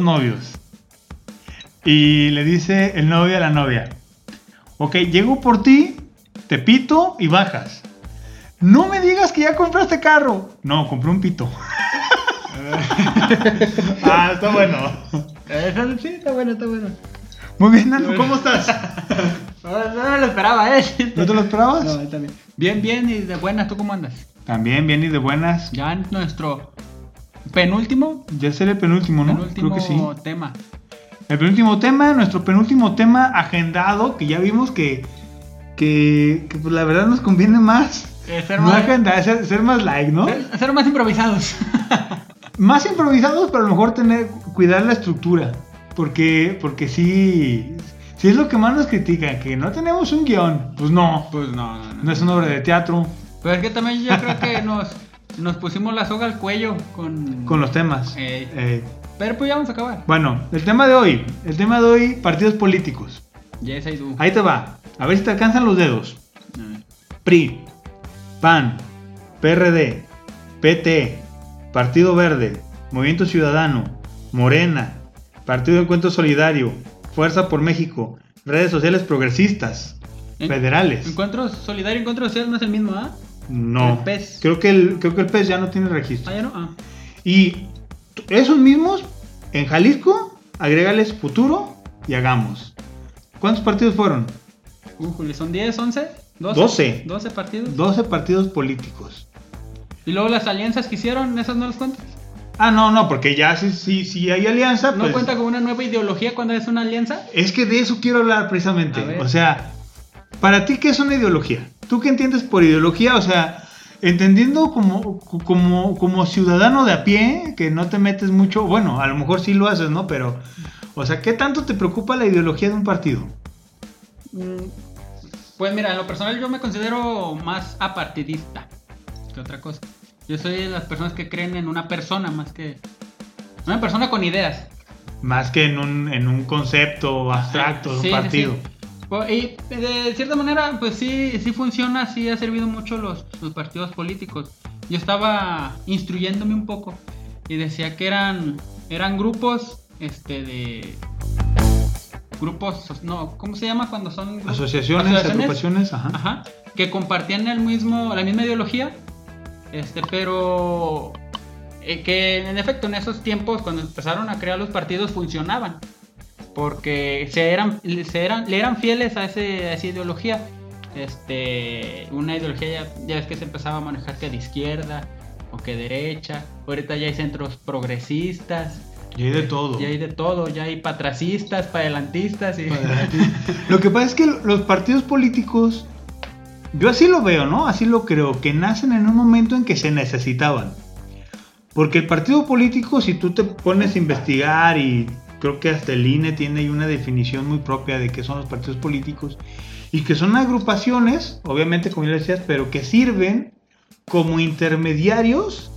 dos novios. Y le dice el novio a la novia, ok, llego por ti, te pito y bajas. No me digas que ya compraste carro. No, compré un pito. ah, está bueno. Sí, está bueno, está bueno. Muy bien, Nano, ¿cómo estás? No, lo esperaba, ¿eh? ¿No te lo esperabas? No, está bien. Bien, bien, y de buenas, ¿tú cómo andas? También, bien y de buenas. Ya en nuestro penúltimo, Ya será el penúltimo, ¿no? penúltimo Creo que sí. tema. El penúltimo tema, nuestro penúltimo tema agendado, que ya vimos que, que, que, pues la verdad nos conviene más. Eh, ser No más- agendar, ser, ser más like, ¿no? Ser, ser más improvisados. Más improvisados, pero a lo mejor tener, cuidar la estructura. Porque, porque sí, sí es lo que más nos critican, que no tenemos un guion. Pues no, Pues no, no, no. no es una obra de teatro Pero es que también yo creo que nos, nos pusimos la soga al cuello con... con los temas. Ey. Pero pues ya vamos a acabar. bueno, el tema de hoy, el tema de hoy, partidos políticos. Yes, I do. Ahí te va, a ver si te alcanzan los dedos. PRI, PAN, PRD, PT, Partido Verde, Movimiento Ciudadano, Morena, Partido de Encuentro Solidario, Fuerza por México, redes sociales progresistas, En- federales. Encuentro solidario, encuentro social no es el mismo, ¿ah? No, el PES. creo que el, creo que el PES ya no tiene registro. Ah, ya no. Ah. Y esos mismos, en Jalisco, agrégales futuro y hagamos. ¿Cuántos partidos fueron? Újule, ¿son 10, 11? 12. 12. 12 partidos. 12 partidos políticos. Y luego las alianzas que hicieron, ¿esas no las cuentas? Ah, no, no, porque ya si, si, si hay alianza, ¿No pues, cuenta como una nueva ideología cuando es una alianza? Es que de eso quiero hablar precisamente. O sea, para ti, ¿qué es una ideología? ¿Tú qué entiendes por ideología? O sea, entendiendo como, como, como ciudadano de a pie, que no te metes mucho, bueno, a lo mejor sí lo haces, ¿no? Pero, o sea, ¿qué tanto te preocupa la ideología de un partido? Mm, Pues mira, en lo personal yo me considero más apartidista que otra cosa. Yo soy de las personas que creen en una persona más que... Una persona con ideas. Más que en un, en un concepto abstracto de un Sí, sí, partido. sí. Y de cierta manera, pues sí, sí funciona, sí ha servido mucho los, los partidos políticos. Yo estaba instruyéndome un poco y decía que eran, eran grupos este, de... Grupos, no, ¿cómo se llama cuando son? grupos? Asociaciones, agrupaciones, ajá. Ajá, que compartían el mismo, la misma ideología, este, pero eh, que en efecto en esos tiempos cuando empezaron a crear los partidos funcionaban, porque se eran, se eran, le eran fieles a, ese, a esa ideología, este, una ideología ya, ya ves que se empezaba a manejar que de izquierda o que derecha, ahorita ya hay centros progresistas, Y hay de todo. ya hay de todo, ya hay patracistas, padelantistas y... Lo que pasa es que los partidos políticos, yo así lo veo, ¿no? Así lo creo, que nacen en un momento en que se necesitaban. Porque el partido político, si tú te pones a investigar y creo que hasta el INE tiene una definición muy propia de qué son los partidos políticos, y que son agrupaciones, obviamente como ya decías, pero que sirven como intermediarios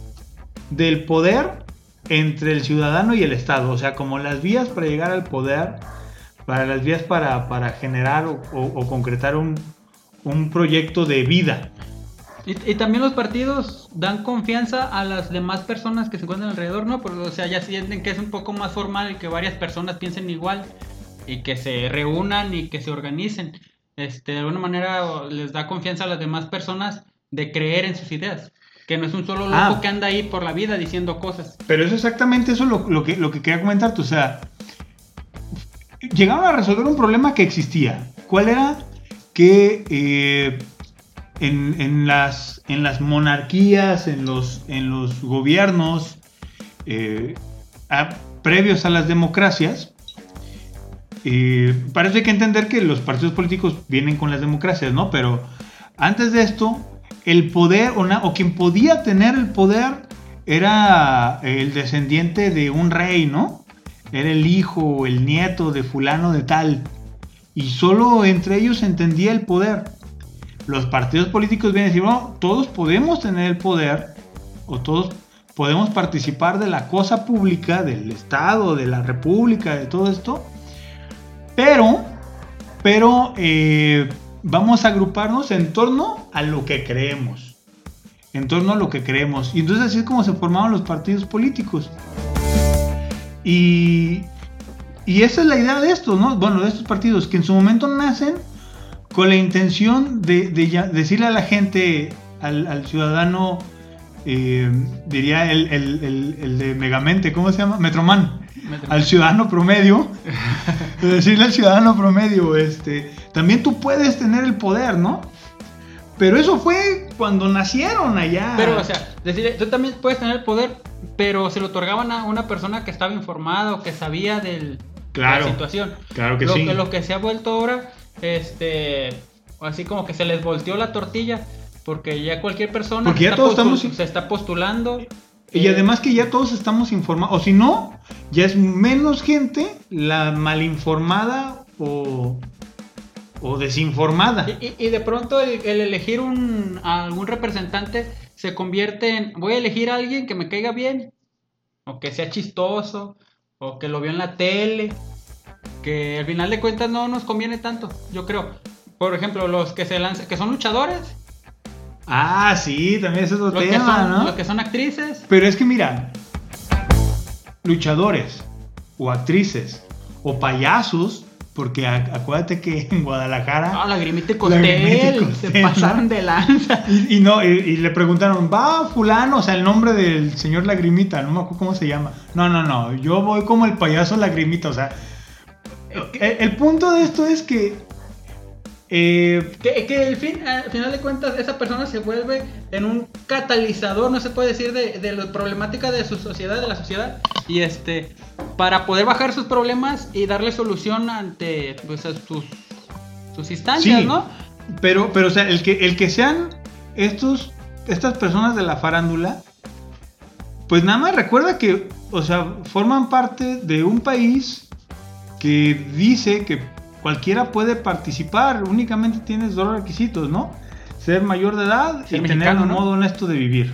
del poder entre el ciudadano y el Estado, o sea, como las vías para llegar al poder, para las vías para, para generar o, o- o concretar un, un proyecto de vida. Y, y también los partidos dan confianza a las demás personas que se encuentran alrededor, ¿no? Porque, o sea, ya sienten que es un poco más formal que varias personas piensen igual y que se reúnan y que se organicen. Este, de alguna manera les da confianza a las demás personas de creer en sus ideas. Que no es un solo loco Ah. que anda ahí por la vida diciendo cosas. Pero es exactamente eso lo, lo que, lo que quería comentarte, o sea, llegaron a resolver un problema que existía. ¿Cuál era? Que eh, en, en las, en las monarquías, en los, en los gobiernos eh, a- previos a las democracias, eh, parece que entender que los partidos políticos vienen con las democracias, ¿no? Pero antes de esto, el poder, o, quien podía tener el poder, era el descendiente de un rey, ¿no? Era el hijo o el nieto de fulano de tal. Y solo entre ellos entendía el poder. Los partidos políticos vienen a decir, no, todos podemos tener el poder, o todos podemos participar de la cosa pública, del Estado, de la República, de todo esto, pero, pero eh, vamos a agruparnos en torno a lo que creemos. En torno a lo que creemos. Y entonces así es como se formaron los partidos políticos. Y, y esa es la idea de estos, ¿no? Bueno, de estos partidos, que en su momento nacen con la intención de, de ya- decirle a la gente, al, al ciudadano, eh, diría el, el- el- el de Megamente, ¿cómo se llama? Metroman. Al ciudadano promedio, de decirle al ciudadano promedio, este, también tú puedes tener el poder, ¿no? Pero eso fue cuando nacieron allá. Pero, o sea, decir, tú también puedes tener el poder, pero se lo otorgaban a una persona que estaba informada o que sabía del, Claro. de la situación. Claro que lo, sí. que lo que se ha vuelto ahora, este, así como que se les volteó la tortilla, porque ya cualquier persona Porque se ya está todos estamos- se está postulando. Y eh, además que ya todos estamos informados, o si no, ya es menos gente la malinformada o, o desinformada. Y, y- de pronto el, el elegir un, a algún representante se convierte en, voy a elegir a alguien que me caiga bien, o que sea chistoso, o que lo vio en la tele, que al final de cuentas no nos conviene tanto, yo creo. Por ejemplo, los que se lanzan, que son luchadores, Ah, sí, también ese es otro los, que tema, son, ¿no? los que son actrices, Pero es que mira, luchadores o actrices o payasos, porque acuérdate que en Guadalajara... ah, Lagrimita y Costel, se pasaron ¿no? de lanza. Y, y no, y, y le preguntaron, va fulano, o sea, el nombre del señor Lagrimita, no me acuerdo cómo se llama. No, no, no, yo voy como el payaso Lagrimita, o sea, el, el punto de esto es que eh, Que, que al, fin, al final de cuentas esa persona se vuelve en un catalizador, no se puede decir, de, de la problemática de su sociedad, de la sociedad, y este, para poder bajar sus problemas y darle solución ante pues, a sus, sus instancias, Sí. ¿no? Pero, pero, o sea, el que, el que sean estos, estas personas de la farándula, pues nada más recuerda que, o sea, forman parte de un país que dice que cualquiera puede participar, únicamente tienes dos requisitos, ¿no? Ser mayor de edad Ser y tener un ¿no? modo honesto de vivir.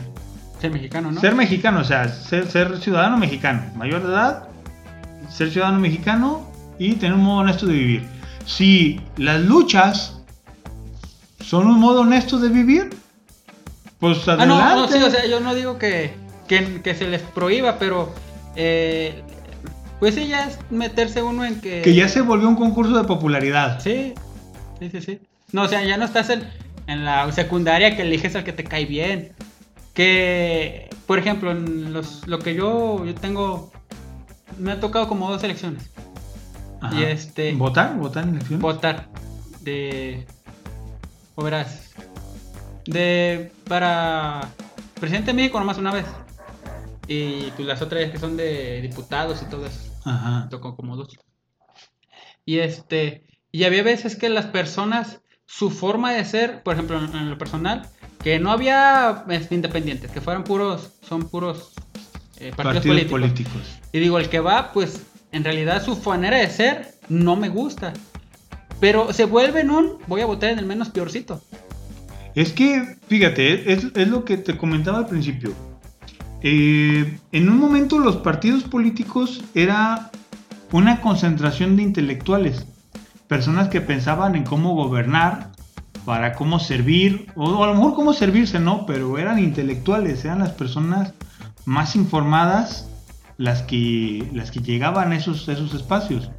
Ser mexicano, ¿no? Ser mexicano, o sea, ser, ser ciudadano mexicano, mayor de edad, ser ciudadano mexicano y tener un modo honesto de vivir. Si las luchas son un modo honesto de vivir, pues Ah, adelante. no, no, sí, o sea, yo no digo que, que, que se les prohíba, pero eh, pues sí, ya es meterse uno en que... que ya se volvió un concurso de popularidad. Sí, sí, sí, sí. No, o sea, ya no estás en, en la secundaria que eliges al que te cae bien. Que, por ejemplo, en los, lo que yo, yo tengo, me ha tocado como dos elecciones. Ajá. Y este- ¿Votar? ¿Votar en elecciones? Votar de, o verás, de, para presidente de México nomás una vez. Y pues las otras que son de diputados y todo eso Ajá. tocó como dos. Y este, y había veces que las personas, su forma de ser, por ejemplo, en, en lo personal, que no había este, independientes, que fueran puros, son puros eh, partidos, Partidos políticos. políticos. Y digo, el que va, pues, en realidad su manera de ser no me gusta. Pero se vuelve en un, voy a votar en el menos peorcito. Es que, fíjate, es, es lo que te comentaba al principio. Eh, en un momento los partidos políticos era una concentración de intelectuales, personas que pensaban en cómo gobernar, para cómo servir, o a lo mejor cómo servirse, ¿no? Pero eran intelectuales, eran las personas más informadas las que, las que llegaban a esos, esos espacios.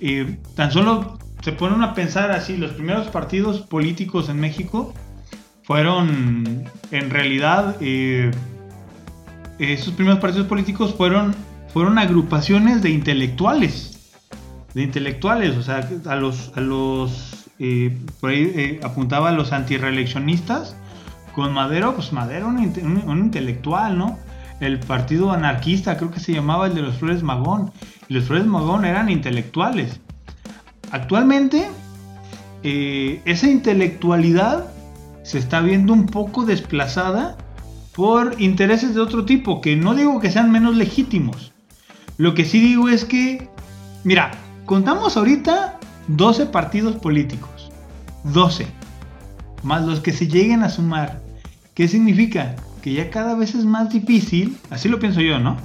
Eh, tan solo se ponen a pensar así, los primeros partidos políticos en México fueron, en realidad, eh, esos primeros partidos políticos fueron, fueron agrupaciones de intelectuales, de intelectuales, o sea, a los, a los eh, por ahí eh, apuntaba a los antireeleccionistas, con Madero, pues Madero un- un intelectual, ¿no? El partido anarquista, creo que se llamaba el de los Flores Magón, y los Flores Magón eran intelectuales. Actualmente, eh, esa intelectualidad se está viendo un poco desplazada por intereses de otro tipo, que no digo que sean menos legítimos. Lo que sí digo es que, mira, contamos ahorita 12 partidos políticos. 12. Más los que se lleguen a sumar. ¿Qué significa? Que ya cada vez es más difícil, así lo pienso yo, ¿no?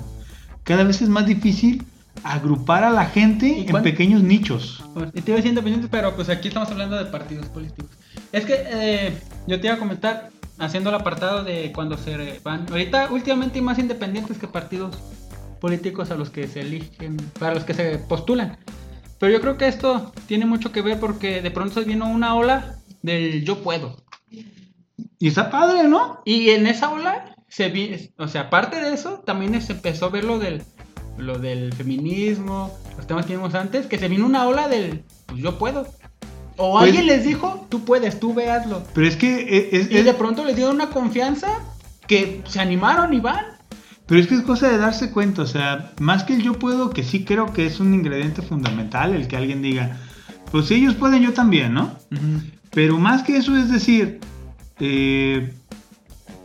Cada vez es más difícil agrupar a la gente ¿Y en pequeños nichos. Y te iba a decir independientes, pero pues aquí estamos hablando de partidos políticos. Es que eh, yo te iba a comentar, haciendo el apartado de cuando se van. Ahorita, últimamente, hay más independientes que partidos políticos a los que se eligen, para los que se postulan. Pero yo creo que esto tiene mucho que ver porque de pronto vino una ola del yo puedo. Y está padre, ¿no? Y en esa ola se vi, o sea, aparte de eso, también se empezó a ver lo del, lo del feminismo, los temas que vimos antes, que se vino una ola del pues yo puedo. O Pues- alguien les dijo, tú puedes, tú véaslo. Pero es que e, es, es- Y de pronto les dieron una confianza que se animaron y van. pero es que es cosa de darse cuenta, o sea, más que el yo puedo, que sí creo que es un ingrediente fundamental el que alguien diga, pues si ellos pueden, yo también, ¿no? Pero más que eso es decir, eh,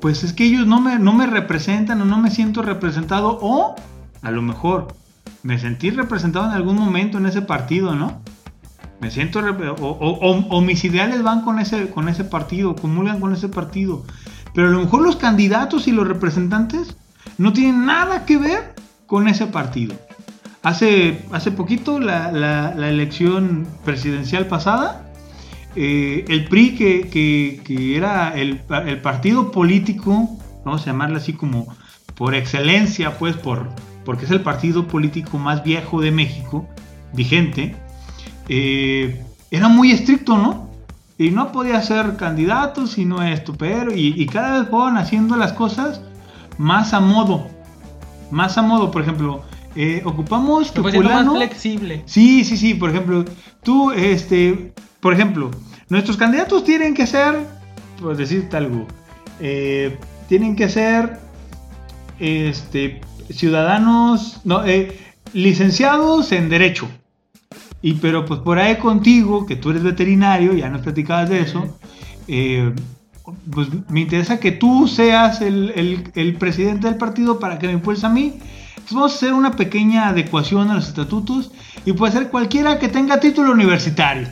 pues es que ellos no me, no me representan o no me siento representado o a lo mejor me sentí representado en algún momento en ese partido, ¿no? Me siento o, o- mis ideales van con ese, con ese partido, comulgan con ese partido. Pero a lo mejor los candidatos y los representantes no tienen nada que ver con ese partido. Hace, hace poquito, la, elección presidencial pasada, eh, el PRI, que, que- era el, el partido político, vamos a llamarlo así como por excelencia, pues por, porque es el partido político más viejo de México, vigente, eh, era muy estricto, ¿no? Y no podía ser candidato si no esto, pero y, y cada vez fueron haciendo las cosas más a modo, más a modo, por ejemplo, eh, ocupamos que siendo más fulano- flexible. Sí, sí, sí, por ejemplo, tú, este, por ejemplo, nuestros candidatos tienen que ser, por decirte algo, eh, tienen que ser, este, ciudadanos, no, eh, licenciados en derecho. Y pero pues por ahí contigo, que tú eres veterinario, ya nos platicabas de eso, eh, pues me interesa que tú seas el, el- el presidente del partido para que me impulse a mí. Entonces vamos a hacer una pequeña adecuación a los estatutos y puede ser cualquiera que tenga título universitario.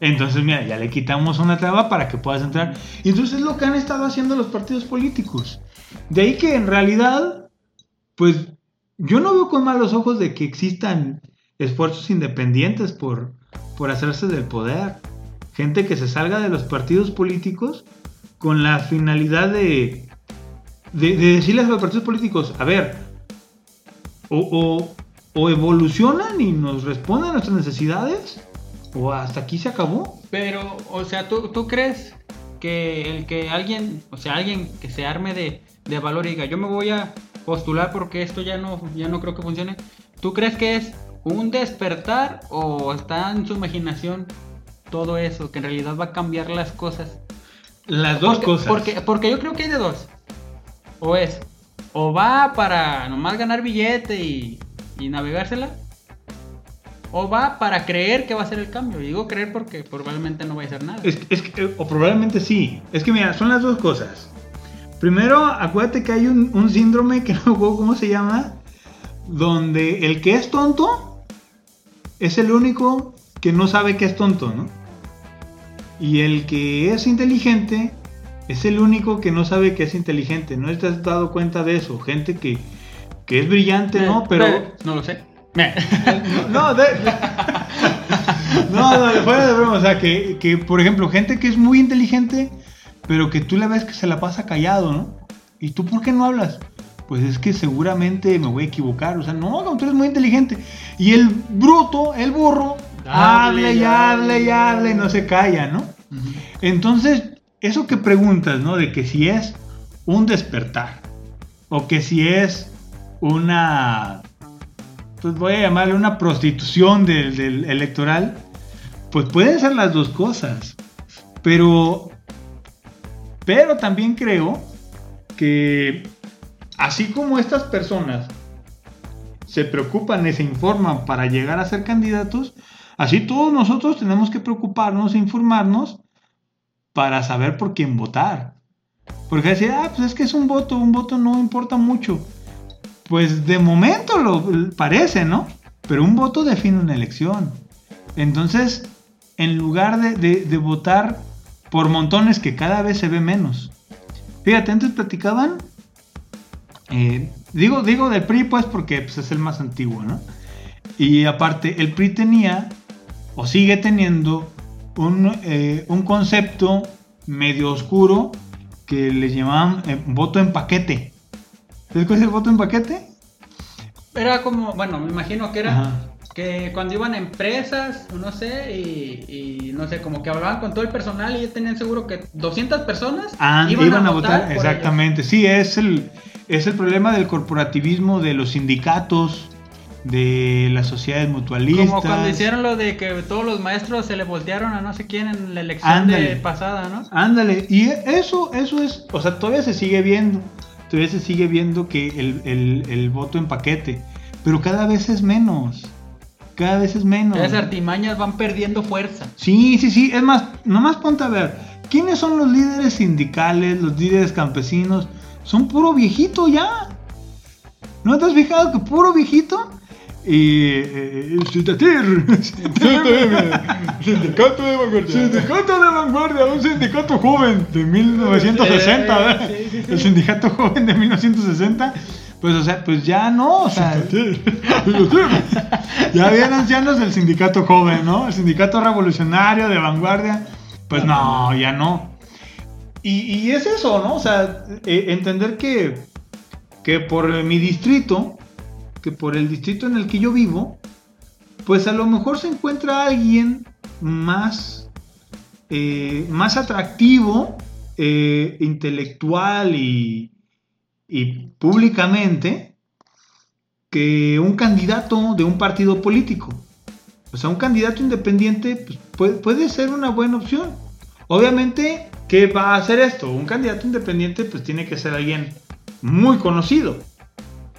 Entonces, mira, ya le quitamos una traba para que puedas entrar. Y entonces es lo que han estado haciendo los partidos políticos. De ahí que en realidad, pues yo no veo con malos ojos de que existan esfuerzos independientes por, por hacerse del poder. Gente que se salga de los partidos políticos con la finalidad de, de, de decirles a los partidos políticos, a ver, o, o- o evolucionan y nos responden a nuestras necesidades, o hasta aquí se acabó. Pero, o sea, ¿tú, tú crees que el que alguien, o sea, alguien que se arme de, de valor y diga, yo me voy a postular porque esto ya no, ya no creo que funcione, ¿tú crees que es un despertar o está en su imaginación todo eso, que en realidad va a cambiar las cosas? Las dos porque, cosas. Porque, porque yo creo que hay de dos. O es, o va para nomás ganar billete y, y navegársela, o va para creer que va a ser el cambio. Y digo creer porque probablemente no va a ser nada. Es, es que, eh, o probablemente sí. Es que mira, son las dos cosas. Primero, acuérdate que hay un, un síndrome que no cómo se llama, donde el que es tonto es el único que no sabe que es tonto, ¿no? Y el que es inteligente es el único que no sabe que es inteligente. ¿No te has dado cuenta de eso? Gente que, que es brillante, ¿no? Pero... No lo sé. No, de... no, no, fuera de broma. O sea, que, que, por ejemplo, gente que es muy inteligente, pero que tú le ves que se la pasa callado, ¿no? ¿Y tú por qué no hablas? Pues es que seguramente me voy a equivocar. O sea, no, no, tú eres muy inteligente. Y el bruto, el burro, hable y hable y hable y no se calla, ¿no? Entonces, eso que preguntas, ¿no? De que si es un despertar o que si es una, pues voy a llamarle una prostitución del, del electoral, pues pueden ser las dos cosas. Pero, pero también creo que así como estas personas se preocupan y se informan para llegar a ser candidatos, así todos nosotros tenemos que preocuparnos e informarnos para saber por quién votar. Porque decir, ah, pues es que es un voto, un voto no importa mucho. Pues de momento lo parece, ¿no? Pero un voto define una elección. Entonces, en lugar de, de- de votar por montones que cada vez se ve menos. Fíjate, antes platicaban, eh, digo, digo del PRI pues porque pues, es el más antiguo, ¿no? Y aparte, el PRI tenía, o sigue teniendo, un, eh, un concepto medio oscuro que le llamaban eh, voto en paquete. ¿Sabes cuál es el voto en paquete? era como, bueno, me imagino que era Ajá. que cuando iban a empresas, no sé, y, y no sé, como que hablaban con todo el personal y ya tenían seguro que 200 personas Ah, iban, a, votar, por exactamente. Sí, es el, es el problema del corporativismo de los sindicatos, de las sociedades mutualistas. Como cuando hicieron lo de que todos los maestros se le voltearon a no sé quién en la elección Ándale. de pasada, ¿no? Ándale, y eso, eso es, o sea, todavía se sigue viendo, todavía se sigue viendo que el, el- el voto en paquete, pero cada vez es menos, cada vez es menos. Las artimañas van perdiendo fuerza. Sí, sí, sí, es más, nomás ponte a ver, ¿quiénes son los líderes sindicales, los líderes campesinos? Son puro viejito ya. ¿No te has fijado que puro viejito? Y... Eh. Sindicato de vanguardia. Sindicato de vanguardia, un sindicato joven de 1960, ¿verdad? Sí, sí, sí. El sindicato joven de 1960, pues o sea, pues ya no, o sea, ya habían ancianos del sindicato joven, ¿no? El sindicato revolucionario de vanguardia, pues no, ya no. Y, es eso, ¿no? O sea, eh, entender que, que por mi distrito, que por el distrito en el que yo vivo, pues a lo mejor se encuentra alguien más, eh, más atractivo, eh, intelectual y, y públicamente que un candidato de un partido político. O sea, un candidato independiente pues, puede, puede ser una buena opción. Obviamente, ¿qué va a hacer esto? Un candidato independiente pues tiene que ser alguien muy conocido.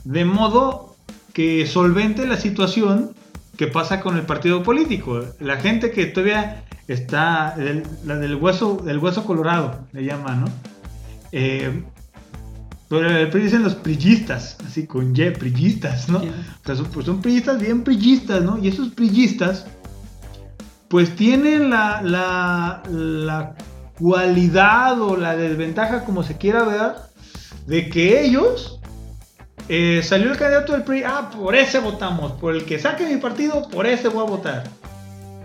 De modo que solvente la situación que pasa con el partido político. La gente que todavía está, el- la del hueso, del hueso colorado, le llaman, ¿no? Eh, pero el PRI dicen los prillistas, así con Y, prillistas, ¿no? O sea, son, pues son bien prillistas, ¿no? Y esos prillistas, pues tienen la, la, la cualidad o la desventaja, como se quiera ver, de que ellos eh, salió el candidato del PRI, ah, por ese votamos, por el que saque mi partido, por ese voy a votar.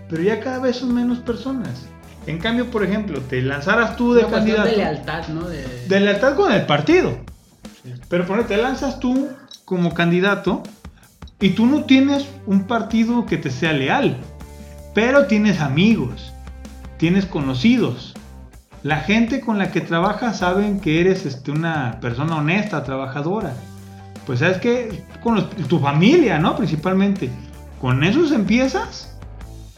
Pero ya cada vez son menos personas. En cambio, por ejemplo, te lanzaras tú de Una candidato de lealtad, ¿no? De, de lealtad con el partido. Pero por ejemplo, te lanzas tú como candidato y tú no tienes un partido que te sea leal, pero tienes amigos, tienes conocidos. La gente con la que trabajas saben que eres este, una persona honesta, trabajadora. Pues sabes que con tu familia, ¿no? Principalmente. Con esos empiezas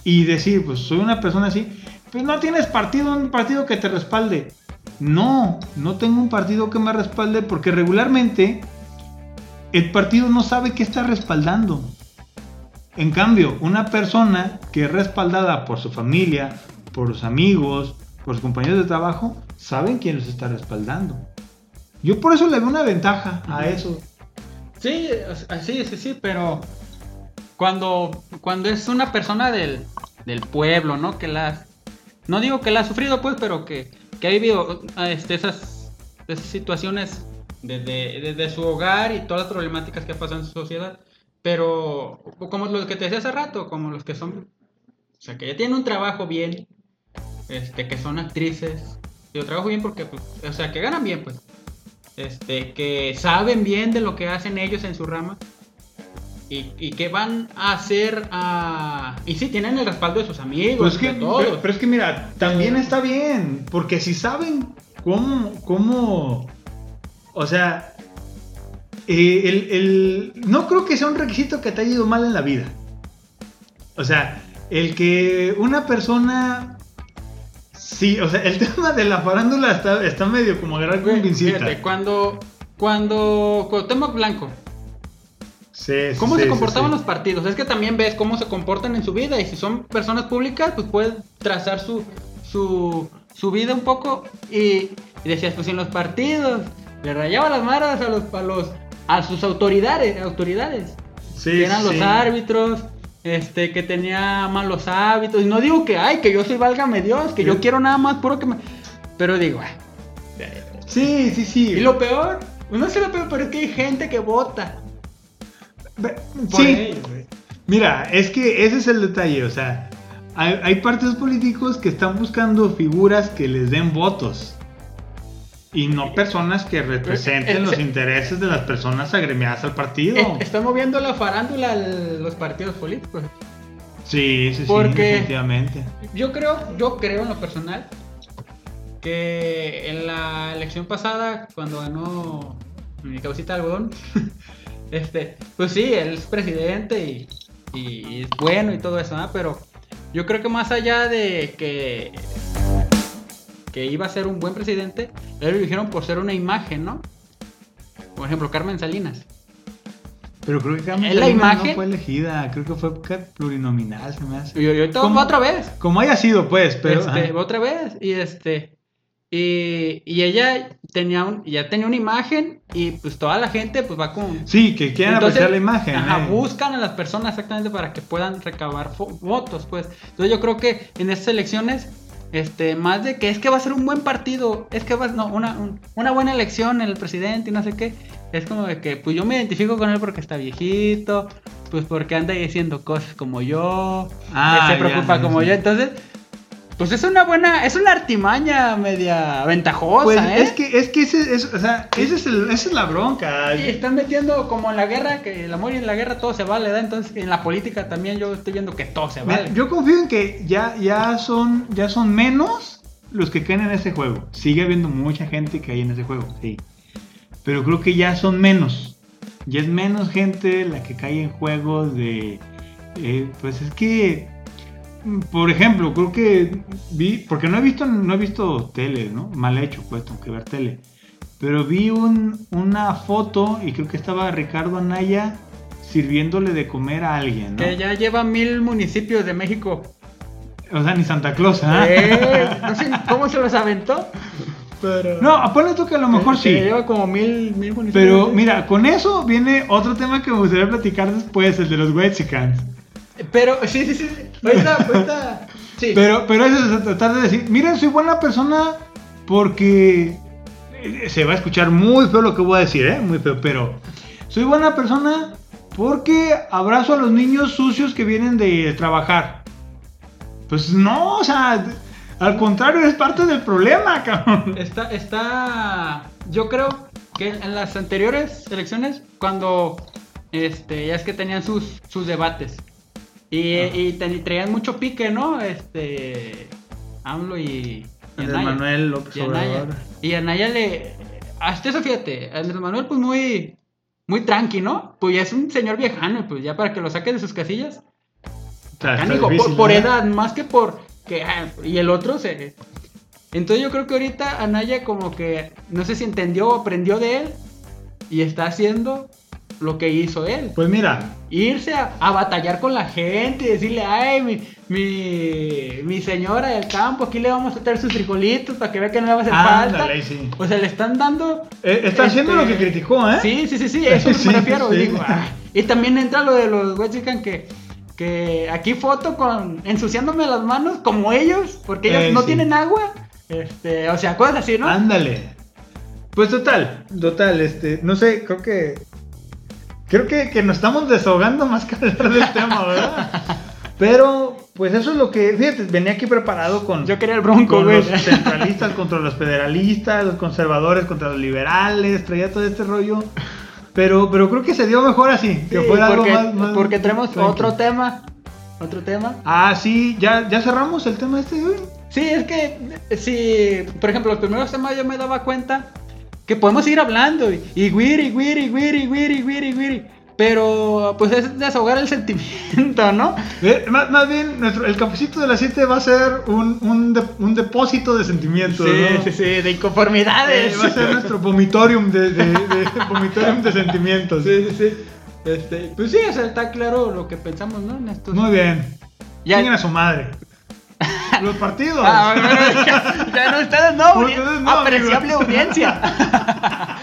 y decir, pues soy una persona así. Pues no tienes partido, un partido que te respalde. No, no tengo un partido que me respalde porque regularmente el partido no sabe qué está respaldando. En cambio, una persona que es respaldada por su familia, por los amigos, por sus compañeros de trabajo, saben quién los está respaldando. Yo por eso le veo una ventaja a eso. Sí, sí, sí, sí, pero cuando, cuando es una persona del, del pueblo, ¿no? Que la, no digo que la ha sufrido, pues, pero que, que ha vivido ah, este, esas, esas situaciones desde, desde su hogar y todas las problemáticas que pasan en su sociedad. Pero como los que te decía hace rato, como los que son, o sea, que ya tienen un trabajo bien, este, que son actrices, digo trabajo bien porque, pues, o sea, que ganan bien, pues este, que saben bien de lo que hacen ellos en su rama y, y que van a hacer a... Y sí, tienen el respaldo de sus amigos, Pues que, de todos. pero, pero es que mira, también está bien, porque si saben cómo, cómo, o sea, eh, el, el- no creo que sea un requisito que te haya ido mal en la vida. O sea, el que una persona, sí, o sea, el tema de la farándula está, está medio como agarrar con pincita. fíjate, cuando, cuando Cuauhtémoc Blanco, Sí, sí, ¿cómo sí, se comportaban los partidos? Es que también ves cómo se comportan en su vida y si son personas públicas, pues pueden trazar su, su, su vida un poco y, y decías, pues en los partidos le rayaba las maras a los, a los a sus autoridades, autoridades. Sí, que eran los árbitros, este, que tenía malos hábitos. Y no digo que, ay, que yo soy válgame Dios, que yo quiero nada más puro que me. Pero digo, ay. Sí, sí, sí. Y lo peor, no sé lo peor, pero es que hay gente que vota. Por Sí, ellos. Mira, es que ese es el detalle, o sea, hay, hay partidos políticos que están buscando figuras que les den votos. Y no personas que representen Eh, los se- intereses de las personas agremiadas al partido. Eh, Está moviendo la farándula los partidos políticos. Sí, sí, sí, Porque- definitivamente. Yo creo, yo creo en lo personal que en la elección pasada, cuando ganó mi causita algodón, este, pues sí, él es presidente y, y es bueno y todo eso, ¿no? Pero yo creo que más allá de que que iba a ser un buen presidente, él lo dijeron por ser una imagen, ¿no? Por ejemplo, Carmen Salinas. Pero creo que Carmen ¿Es la Salinas imagen? no fue elegida, creo que fue plurinominal, se me hace. Y ahorita otra vez. Como haya sido, pues, pero... Este, otra vez y este y, y ella tenía un, ya tenía una imagen y pues toda la gente pues va con Sí, que quieren Entonces, apreciar la imagen. ajá, eh. buscan a las personas exactamente para que puedan recabar votos pues entonces yo creo que en estas elecciones este más de que es que va a ser un buen partido es que va no una, un- una buena elección el presidente y no sé qué es como de que pues yo me identifico con él porque está viejito pues porque anda diciendo cosas como yo Ah, se preocupa ya, como sí. yo entonces pues es una buena, es una artimaña media ventajosa, Pues ¿eh? es que, es que ese, es, o sea, ese es el- esa es la bronca. Y están metiendo como en la guerra, que el amor y en la guerra todo se vale, ¿verdad? Entonces en la política también yo estoy viendo que todo se Mira, vale. yo confío en que ya, ya, son, ya son menos los que caen en ese juego. Sigue habiendo mucha gente que hay en ese juego, sí. Pero creo que ya son menos. Ya es menos gente la que cae en juegos de... eh, pues es que... Por ejemplo, creo que vi... Porque no he visto, no he visto tele, ¿no? Mal hecho, pues, tengo que ver tele. Pero vi un- una foto y creo que estaba Ricardo Anaya sirviéndole de comer a alguien, ¿no? Que ya lleva mil municipios de México. O sea, ni Santa Claus, ¿ah? Eh, no sé cómo se los aventó. Pero. No, ponle tú que a lo mejor que sí. Lleva como mil, mil municipios. Pero mira, con eso viene otro tema que me gustaría platicar después, el de los Wexicans. Pero, sí, sí, sí. Ahorita, ahorita. Sí. Pero, pero eso es tratar de decir, miren, soy buena persona porque eh, se va a escuchar muy feo lo que voy a decir, ¿eh? Muy feo, pero soy buena persona porque abrazo a los niños sucios que vienen de trabajar. Pues no, o sea, al contrario, es parte del problema, cabrón. Está, está. Yo creo que en las anteriores elecciones, cuando este, ya es que tenían sus, sus debates. Y, Ajá. y y traían mucho pique, ¿no? Este. AMLO y. y Anaya. Manuel López. Obrador. Y Anaya le. Hasta eso, fíjate. Andrés Manuel, pues muy. Muy tranqui, ¿no? Pues ya es un señor viejano, pues ya para que lo saque de sus casillas. Está Cánico, por, difícil, por ¿no? edad, más que por que ah, y el otro se entonces yo creo que ahorita Anaya como que no sé si entendió o aprendió de él y está haciendo lo que hizo él Pues mira, irse a, a batallar con la gente y decirle ay mi, mi mi señora del campo aquí le vamos a traer sus frijolitos para que vea que no le va a hacer Ándale, falta sí. o sea le están dando Eh, está haciendo este, lo que criticó, ¿eh? Sí, sí, sí, sí, eso Sí, me refiero. sí. digo, ah. Y también entra lo de los Wexican que, que aquí foto con ensuciándome las manos como ellos, porque ellos Eh, no sí. tienen agua. Este, o sea, cosas así, ¿no? Ándale. Pues total, total, este, no sé, creo que. Creo que, que nos estamos desahogando más que hablar del tema, ¿verdad? Pero, pues eso es lo que. Fíjate, venía aquí preparado con. Yo quería el bronco, güey. los centralistas contra los federalistas, los conservadores contra los liberales, traía todo este rollo. Pero, pero creo que se dio mejor así, que Sí, fuera porque, algo más, más porque tenemos tranqui. otro tema. Otro tema. Ah, sí, ya, ya cerramos el tema este. Sí, es que si, por ejemplo, los primeros temas yo me daba cuenta que podemos ir hablando y, y guiri, guiri, guiri, guiri, guiri, guiri. Pero pues es desahogar el sentimiento, ¿no? Eh, más, más bien, nuestro, el cafecito de las 7 va a ser un, un, de- un depósito de sentimientos, Sí, ¿no? sí, sí, de inconformidades. Eh, va a ser nuestro vomitorium de, de, de- vomitorium de sentimientos. Sí, sí, sí. Este, pues sí, o sea, está claro lo que pensamos, ¿no? En estos... Muy bien. Ya- Ya. a su madre. Los partidos. Ah, bueno, bueno, ya, ya no, ustedes no, Ustedes audi- no, apreciable amigo. audiencia.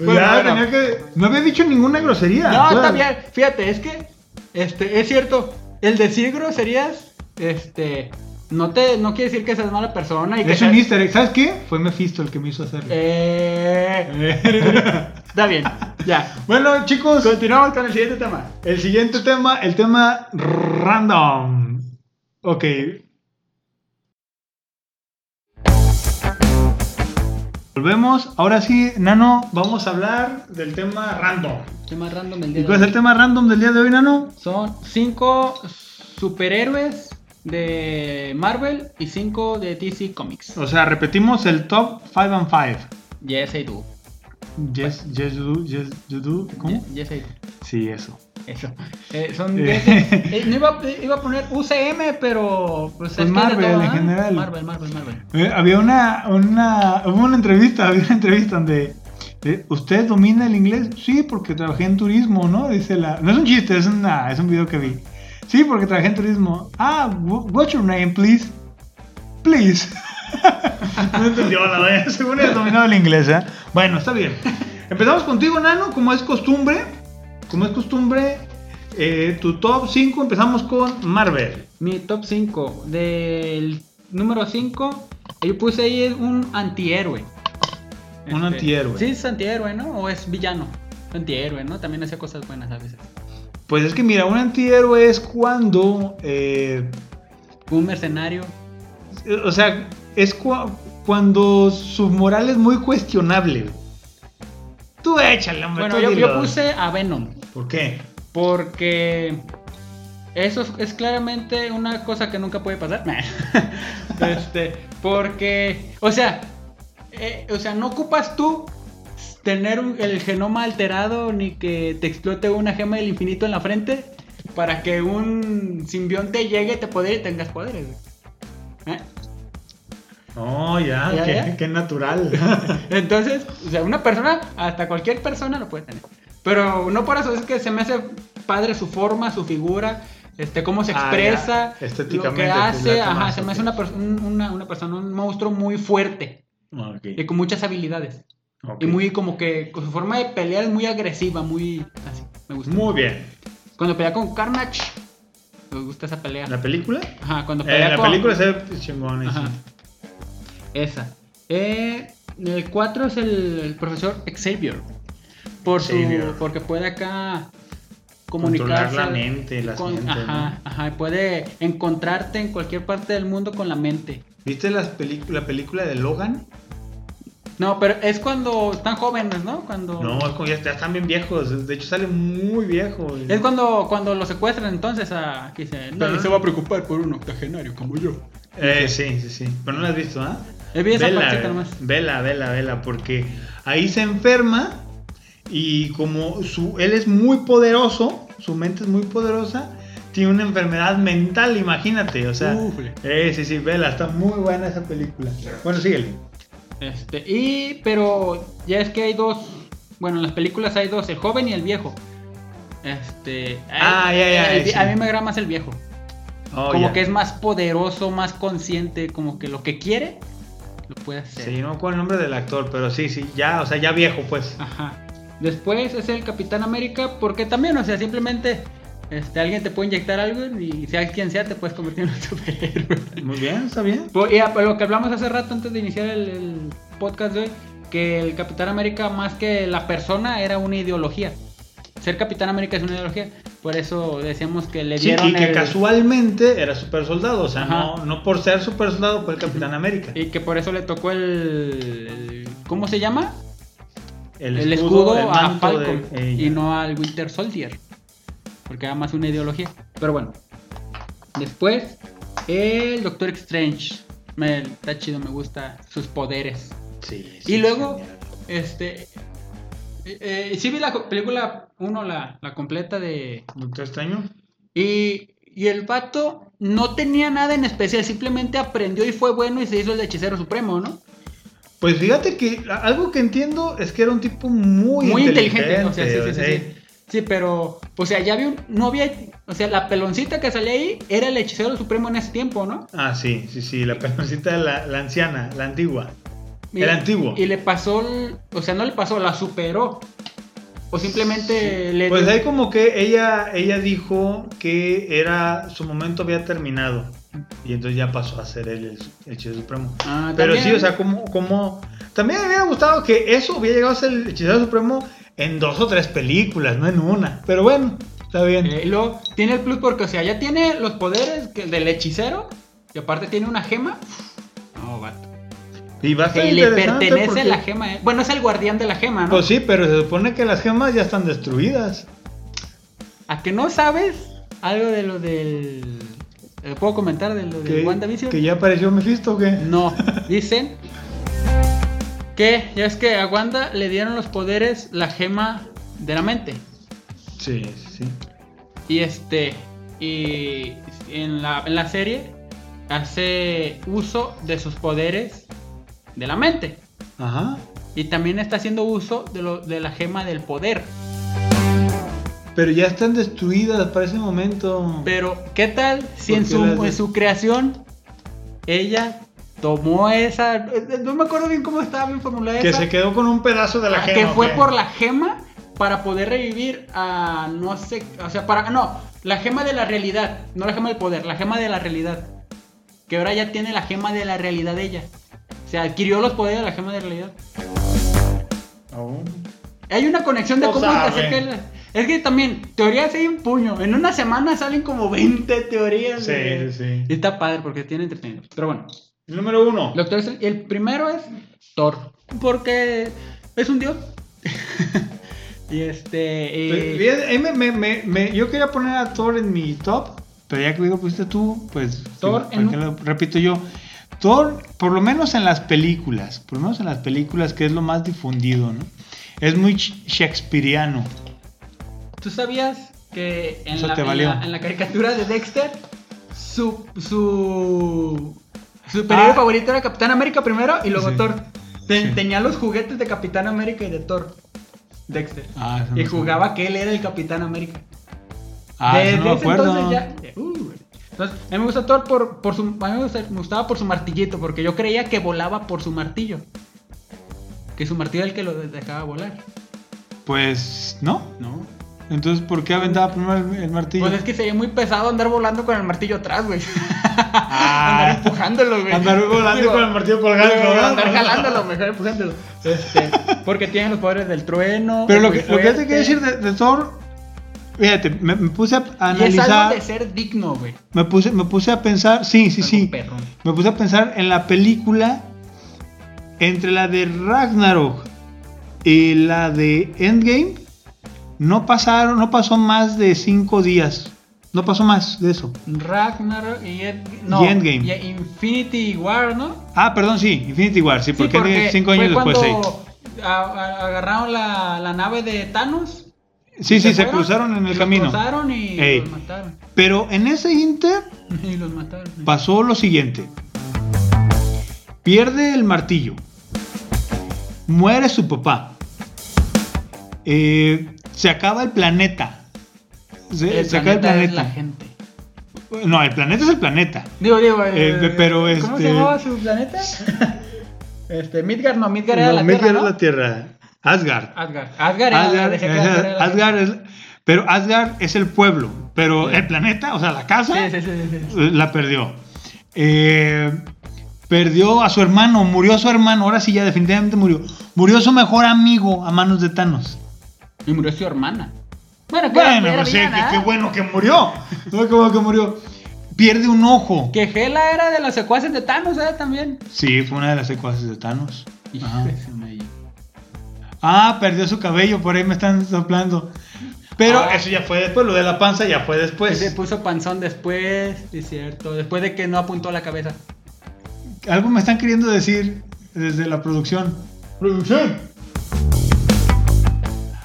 Pues Bueno, ya, bueno. tenía que. No había dicho ninguna grosería. No, está bien. Fíjate, es que este, es cierto, el decir groserías, este, no te, no quiere decir que seas mala persona y que Es un easter egg. ¿Sabes qué? Fue Mephisto el que me hizo hacerlo. Eh. está bien, ya. bueno, chicos. Continuamos con el siguiente tema. El siguiente tema, el tema random. Ok. Volvemos. Ahora sí, Nano, vamos a hablar del tema random. Tema random del ¿Y día cuál es el tema random del día de hoy, Nano? Son cinco superhéroes de Marvel y cinco de DC Comics. O sea, repetimos el top 5 and 5. Yes, I do. Yes, yes, you do, yes, you do. ¿Cómo? Yes, I do. Sí, eso. Eso. Eh, son Eh. de ese- eh, no iba, iba a poner UCM, pero pues, Pues Marvel, en general. Marvel, Marvel, Marvel. Había una, una, hubo una entrevista, había una entrevista donde ¿usted domina el inglés? Sí, porque trabajé en turismo, ¿no? Dice la, no es un chiste, es una, es un video que vi. Sí, porque trabajé en turismo. Ah, wh- what's your name, please? Please. no entendió la verdad, según él dominado el inglés, ¿eh? Bueno, está bien. Empezamos contigo, Nano, como es costumbre. Como es costumbre, eh, tu top 5 empezamos con Marvel. Mi top 5. Del número 5, yo puse ahí un antihéroe. Este, Un antihéroe. Sí, es antihéroe, ¿no? O es villano. Antihéroe, ¿no? También hacía cosas buenas a veces. Pues es que mira, un antihéroe es cuando eh, Un mercenario. O sea, es cua- cuando su moral es muy cuestionable. Tú échale, hombre. Bueno, tú yo, yo puse a Venom. ¿Por qué? Porque eso es, es claramente una cosa que nunca puede pasar. este, porque, o sea, eh, o sea, no ocupas tú tener un- el genoma alterado ni que te explote una gema del infinito en la frente para que un simbionte llegue, te poder y tengas poderes. ¿Eh? Oh, ya, ¿Ya, qué, ya? qué natural. Entonces, o sea, una persona, hasta cualquier persona lo puede tener. Pero no por eso, es que se me hace padre su forma, su figura, este, cómo se Ah, expresa, lo que te hace, ajá, más, se me hace una, una, una persona, un monstruo muy fuerte y con muchas habilidades. Y muy como que con su forma de pelear es muy agresiva, muy así, me gusta. Muy bien. Cuando pelea con Carnage, me gusta esa pelea. ¿La película? Ajá, cuando Eh, pelea la con... película se ve chingón. Esa. Eh, el 4 es el, el profesor Xavier. Por su, porque puede acá Controlar comunicarse. la mente, las con- mentes, ajá, ajá, y puede encontrarte en cualquier parte del mundo con la mente. ¿Viste las la película de Logan? No, pero es cuando están jóvenes, ¿no? Cuando No, es como ya, ya están bien viejos. De hecho, sale muy viejo. es cuando cuando lo secuestran entonces a aquí dice, nadie Pero- se va a preocupar por un octogenario como yo. Eh, sí, sí, sí. Pero no la has visto, ¿ah? He visto esa Vela, vela, vela, vela, porque ahí se enferma y como su, él es muy poderoso, su mente es muy poderosa, tiene una enfermedad mental, imagínate, o sea, Ufle. eh, sí, sí, vela, está muy buena esa película. Bueno, síguele. Este, y pero ya es que hay dos, bueno, en las películas hay dos, el joven y el viejo. Este, Ah, el- ya, ya, el- sí. a mí me agrada más el viejo. Oh, como ya. que es más poderoso, más consciente, como que lo que quiere lo puede hacer. Sí, no me acuerdo el nombre del actor, pero sí, sí, ya, o sea, ya viejo, pues. Ajá. Después es el Capitán América, porque también, o sea, simplemente este, alguien te puede inyectar algo y sea quien sea, te puedes convertir en un superhéroe. Muy bien, está bien. Pues, y a- lo que hablamos hace rato antes de iniciar el, el podcast de hoy, que el Capitán América más que la persona era una ideología. Ser Capitán América es una ideología. Por eso decíamos que le Sí, dieron y que el- casualmente era super soldado, o sea, no, no por ser super soldado fue el Capitán América. y que por eso le tocó el, el- ¿cómo se llama? El, El, escudo, el a de Falcon y no al Winter Soldier. Porque era más una ideología. Pero bueno. Después, el Doctor Strange. Me, está chido, me gusta sus poderes. Sí, Y luego, genial. este. Eh, eh, sí vi la película 1, la, la completa de. ¿Doctor Extraño? Y, y el vato no tenía nada en especial, simplemente aprendió y fue bueno y se hizo el hechicero supremo, ¿no? Pues fíjate que algo que entiendo es que era un tipo muy, Muy inteligente, o sea, sí, sí, o sea, sí. Sí, pero, o sea, ya había un, no había, o sea, la peloncita que salía ahí era el hechicero supremo en ese tiempo, ¿no? Ah, sí, sí, sí, la peloncita la, la anciana, la antigua. Y- El antiguo. Y le pasó, o sea, no le pasó, la superó. O simplemente le Pues ahí como que ella, ella dijo que era su momento había terminado. Y entonces ya pasó a ser él el, el hechicero supremo. Ah, Pero también. sí, o sea, como, como... También me hubiera gustado que eso hubiera llegado a ser el hechicero supremo en dos o tres películas, no en una. Pero bueno, está bien. Eh, y luego tiene el plus porque, o sea, ya tiene los poderes que- del hechicero y aparte tiene una gema. No, vato. Y va a ser Que le pertenece porque- la gema. él. Bueno, es el guardián de la gema, ¿no? Pues sí, pero se supone que las gemas ya están destruidas. ¿A que no sabes algo de lo del. Eh, ¿Puedo comentar de lo de WandaVision? que ya apareció Mephisto, ¿o qué? No, dicen que ya es que a Wanda le dieron los poderes la gema de la mente. Sí, sí. Y este. Y en la, en la serie hace uso de sus poderes de la mente. Ajá. Y también está haciendo uso de, lo, de la gema del poder. Pero ya están destruidas para ese momento. Pero, ¿qué tal si ¿Por en su, las de- en su creación ella tomó esa. eh, No me acuerdo bien cómo estaba bien formulada que esa. se quedó con un pedazo de la Ah, gema. que ¿o fue por la gema para poder revivir a no sé, o sea, para no, la gema de la realidad, no la gema del poder, la gema de la realidad. Que ahora ya tiene la gema de la realidad ella. O sea, adquirió los poderes de la gema de realidad. Oh. Hay una conexión de No cómo que la- Es que también, teorías hay un puño. En una semana salen como 20 teorías. Sí, sí, sí. Y está padre porque tiene entretenido. Pero bueno, El número uno. Doctor el primero es Thor. Porque es un dios. y este. Pues, eh, bien, eh, me- me- me- yo quería poner a Thor en mi top, pero ya que lo pusiste tú, pues. Thor en ¿para qué lo repito yo. Thor, por lo menos en las películas, por lo menos en las películas que es lo más difundido, ¿no? Es muy sh- shakespeariano. ¿Tú sabías que en la, te en valió. la- en la caricatura de Dexter, su. su. superhéroe Ah. favorito era Capitán América primero y luego Sí. Thor? Sí. Tenía los juguetes de Capitán América y de Thor. Dexter. Ah, y jugaba que él era el Capitán América. Ah, Desde no ese entonces ya. uh, güey. entonces, a mí me gusta Thor por, por su. A mí me gustaba por su martillito, porque yo creía que volaba por su martillo. Que su martillo era el que lo dejaba volar. Pues no. No. Entonces, ¿por qué aventaba primero el, el martillo? Pues es que sería muy pesado andar volando con el martillo atrás, güey. Ah. andar empujándolo, güey. Andar volando Digo, con el martillo colgando, digo, ¿verdad? Andar jalándolo, mejor empujándolo. Este, porque tiene los poderes del trueno. Pero lo que, lo que te quiero decir de, de Thor, fíjate, me, me puse a Y es analizar, algo de ser digno, güey. me puse, me puse a pensar, sí, sí, sí, me puse a pensar en la película entre la de Ragnarok y la de Endgame, no pasaron, no pasó más de cinco días, no pasó más de eso. Ragnarok y, Ed- no, Y Endgame. y Infinity War, ¿no? Ah, perdón, sí, Infinity War, sí, Sí, porque, es cinco años fue después, sí. cuando a- a- agarraron la, la nave de Thanos. Sí, sí, se cruzaron en el camino. cruzaron y Ey. los mataron. Pero en ese inter Y los mataron. pasó lo siguiente. Pierde el martillo. Muere su papá. Eh, se acaba el planeta. Se, El se acaba el planeta es la gente. No, el planeta es el planeta. Digo, digo, Eh, pero ¿Cómo este- se llamaba su planeta? este, Midgard, no, Midgard era No, la Midgard Tierra, es ¿no? la Tierra. Asgard. Asgard. Asgard era Asgard, era la es- pero Asgard es el pueblo. Pero Sí. el planeta, o sea, la casa, Sí, sí, la perdió. Eh, perdió a su hermano, murió su hermano, ahora sí ya definitivamente murió. Murió su mejor amigo a manos de Thanos. Y murió su hermana. Bueno, que Bueno, era, era pues qué, qué bueno que murió. Qué bueno que murió. Pierde un ojo. Que Hela era de las secuaces de Thanos, ¿eh? También. Sí, fue una de las secuaces de Thanos. Ajá. Ah, perdió su cabello, por ahí me están soplando. Pero Ah. eso ya fue después, lo de la panza ya fue después. Se puso panzón después, es cierto. Después de que no apuntó la cabeza. Algo me están queriendo decir desde la producción. Producción.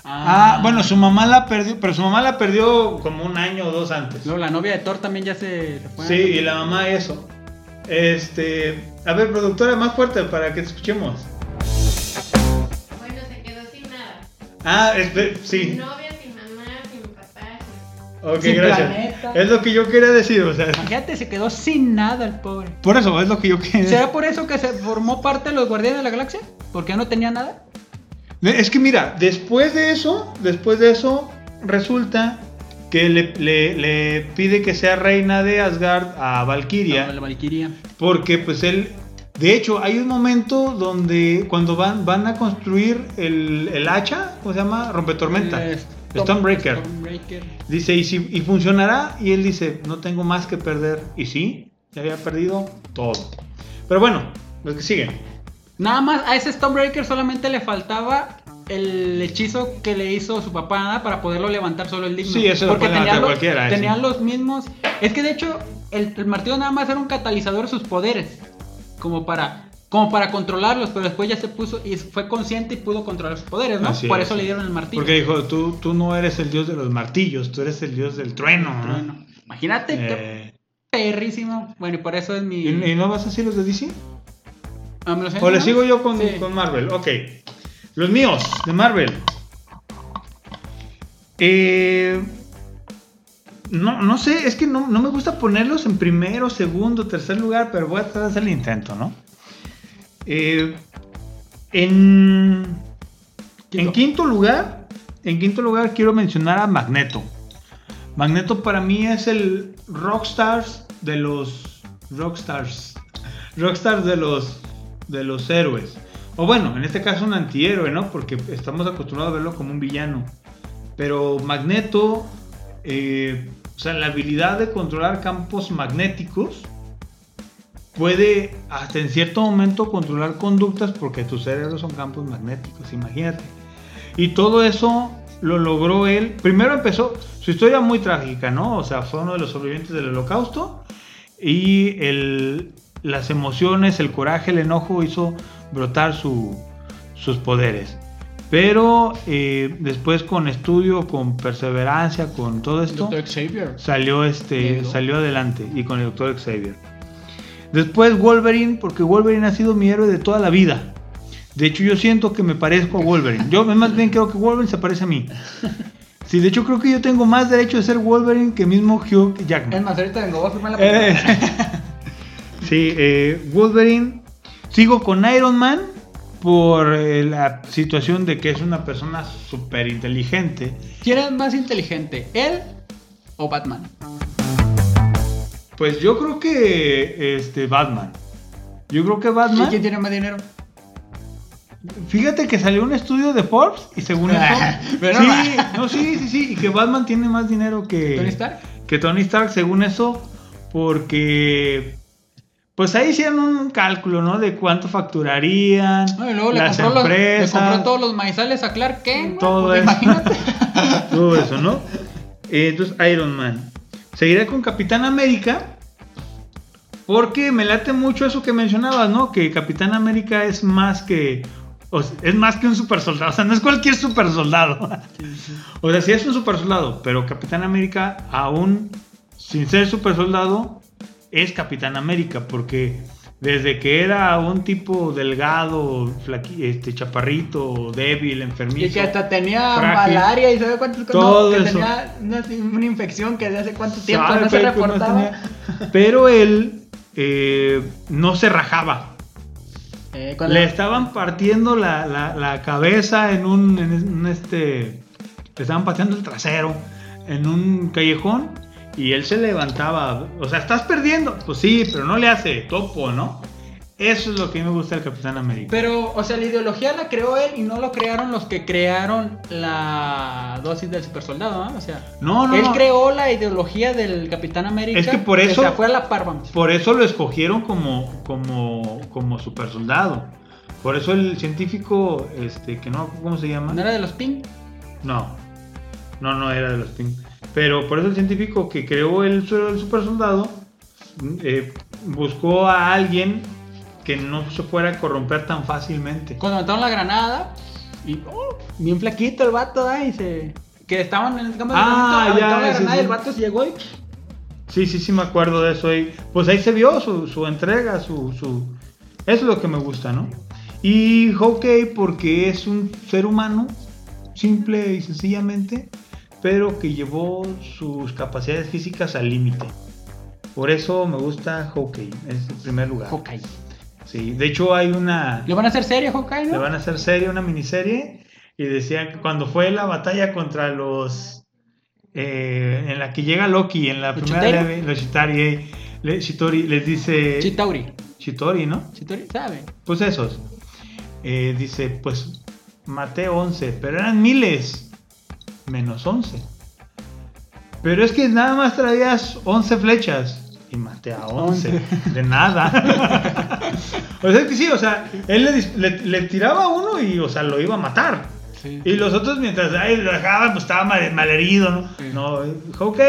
Ah, bueno, su mamá la perdió, pero su mamá la perdió como un año o dos antes. Luego la novia de Thor también ya se, se fue. Sí, y la mamá eso. Este, a ver, productora, más fuerte para que te escuchemos. Bueno, se quedó sin nada. Ah, Sin sí. novia, sin mamá, sin papá. Ok, Sin gracias. planeta. Es lo que yo quería decir, o sea, Imagínate, se quedó sin nada el pobre. por eso es lo que yo quería ¿Será por eso que se formó parte de los Guardianes de la Galaxia? ¿Porque no tenía nada? Es que mira, después de eso, después de eso, resulta que le, le- le pide que sea reina de Asgard a Valkyria. No, la Valkyria. Porque pues él, de hecho, hay un momento donde cuando van, van a construir el, el hacha, ¿cómo se llama? Rompetormenta. Eh, Stonebreaker. Stonebreaker. Dice, ¿y, si, ¿y funcionará? Y él dice, no tengo más que perder. Y sí, ya había perdido todo. Pero bueno, los que siguen. Nada más a ese Stonebreaker solamente le faltaba el hechizo que le hizo su papá nada para poderlo levantar solo el digno. Sí, eso lo Porque puede tenía los, cualquiera, ese. tenían los mismos. Es que de hecho, el, el martillo nada más era un catalizador de sus poderes. Como para. Como para controlarlos, pero después ya se puso y fue consciente y pudo controlar sus poderes, ¿no? Así Por es. eso le dieron el martillo. Porque dijo, tú, tú no eres el dios de los martillos, tú eres el dios del trueno. ¿no? Bueno, imagínate qué Eh, perrísimo. Bueno, y por eso es mi. ¿y, y no vas a decir los de DC? Ah, ¿me lo sé, ¿O le sigo yo con, Sí. con Marvel? Ok. Los míos, de Marvel. Eh, no, no sé, es que no, no me gusta ponerlos en primero, segundo, tercer lugar, pero voy a tratar de hacer el intento, ¿no? Eh, en, en quinto lugar, en quinto lugar quiero mencionar a Magneto. Magneto para mí es el rockstars de los rockstars, rockstars de los de los héroes. O bueno, en este caso un antihéroe, ¿no? Porque estamos acostumbrados a verlo como un villano. Pero Magneto, eh, o sea, la habilidad de controlar campos magnéticos puede hasta en cierto momento controlar conductas porque tus cerebros son campos magnéticos, imagínate. Y todo eso lo logró él. Primero empezó su historia muy trágica, ¿no? O sea, fue uno de los sobrevivientes del holocausto y el- las emociones, el coraje, el enojo hizo brotar su- sus poderes. Pero eh, después con estudio, con perseverancia, con todo esto, salió este salió adelante y con el doctor Xavier. Después Wolverine, porque Wolverine ha sido mi héroe de toda la vida. De hecho, yo siento que me parezco a Wolverine. Yo más bien creo que Wolverine se parece a mí. Sí, de hecho creo que yo tengo más derecho de ser Wolverine que mismo Hugh Es Jackman. más, ahorita vengo, voy a firmar la Eh, papeleta. sí, eh, Wolverine. Sigo con Iron Man por eh, la situación de que es una persona súper inteligente. ¿Quién es más inteligente, él o Batman? Pues yo creo que este Batman. Yo creo que ¿Y Batman. quién tiene más dinero? Fíjate que salió un estudio de Forbes y según eso. Pero sí, no. no, sí, sí, sí. Y que Batman tiene más dinero que. ¿Tony Stark? Que Tony Stark, según eso. Porque. Pues ahí hicieron un cálculo, ¿no? De cuánto facturarían. No, y luego le las compró, los, le empresas. compró todos los maizales a Clark Kent. Todo güey, eso. pues Imagínate. Todo eso, ¿no? Eh, entonces, Iron Man. Seguiré con Capitán América. Porque me late mucho eso que mencionabas, ¿no? Que Capitán América es más que. o sea, es más que un super soldado. O sea, no es cualquier super soldado. O sea, sí es un super soldado. Pero Capitán América, aún sin ser super soldado, es Capitán América. Porque desde que era un tipo delgado, flaqui- este, chaparrito, débil, enfermizo. Y que hasta tenía frágil. malaria y sabe cuántos Todo no, que eso. tenía una, una infección que de hace cuánto tiempo Sabe, no se no reportaba. tenía- Pero él eh, no se rajaba. Eh, Le estaban partiendo la, la- la cabeza en un, en un, este. Le estaban pateando el trasero en un callejón y él se levantaba. O sea, estás perdiendo. Pues sí, pero no le hace topo, ¿no? Eso es lo que me gusta del Capitán América. Pero, o sea, la ideología la creó él y no lo crearon los que crearon la dosis del super soldado, ¿no? O sea, No, no, él no. creó la ideología del Capitán América. Es que por eso- se fue a la par, vamos. Por eso lo escogieron como, como, como super soldado. Por eso el científico, este, que no, ¿cómo se llama? ¿No era de los Pink? No, no, no era de los Pink. Pero por eso el científico que creó el, su- el super soldado eh, buscó a alguien que no se fuera a corromper tan fácilmente. Cuando mataron la granada, y oh, bien flaquito el vato, ¿eh? Y se. Que estaban en el campo de Ah, ya, aventaron la granada sí. y el vato se llegó y. Sí, sí, sí, me acuerdo de eso. Y pues ahí se vio su, su entrega, su, su... Eso es lo que me gusta, ¿no? Y Hawkeye porque es un ser humano, simple y sencillamente, pero que llevó sus capacidades físicas al límite. Por eso me gusta Hawkeye, es el primer lugar. Hawkeye. Sí, de hecho hay una... ¿Le van a hacer serie Hawkeye, Le no? van a hacer serie, una miniserie. Y decían que cuando fue la batalla contra los. eh, en la que llega Loki, en la ¿Los primera Chitauri? leve, los Chitari, eh, le- Chitori les dice. Chitauri. Chitori, ¿no? Chitori, ¿sabe? Pues esos. Eh, dice, pues maté 11, pero eran miles. Menos 11. Pero es que nada más traías 11 flechas. Y maté a 11. De nada. O sea, es que sí, o sea, él le, le- le tiraba a uno y, o sea, lo iba a matar. Sí. Y los otros, mientras ay, lo dejaban, pues estaba mal, malherido, ¿no? Sí. No, dijo, ok,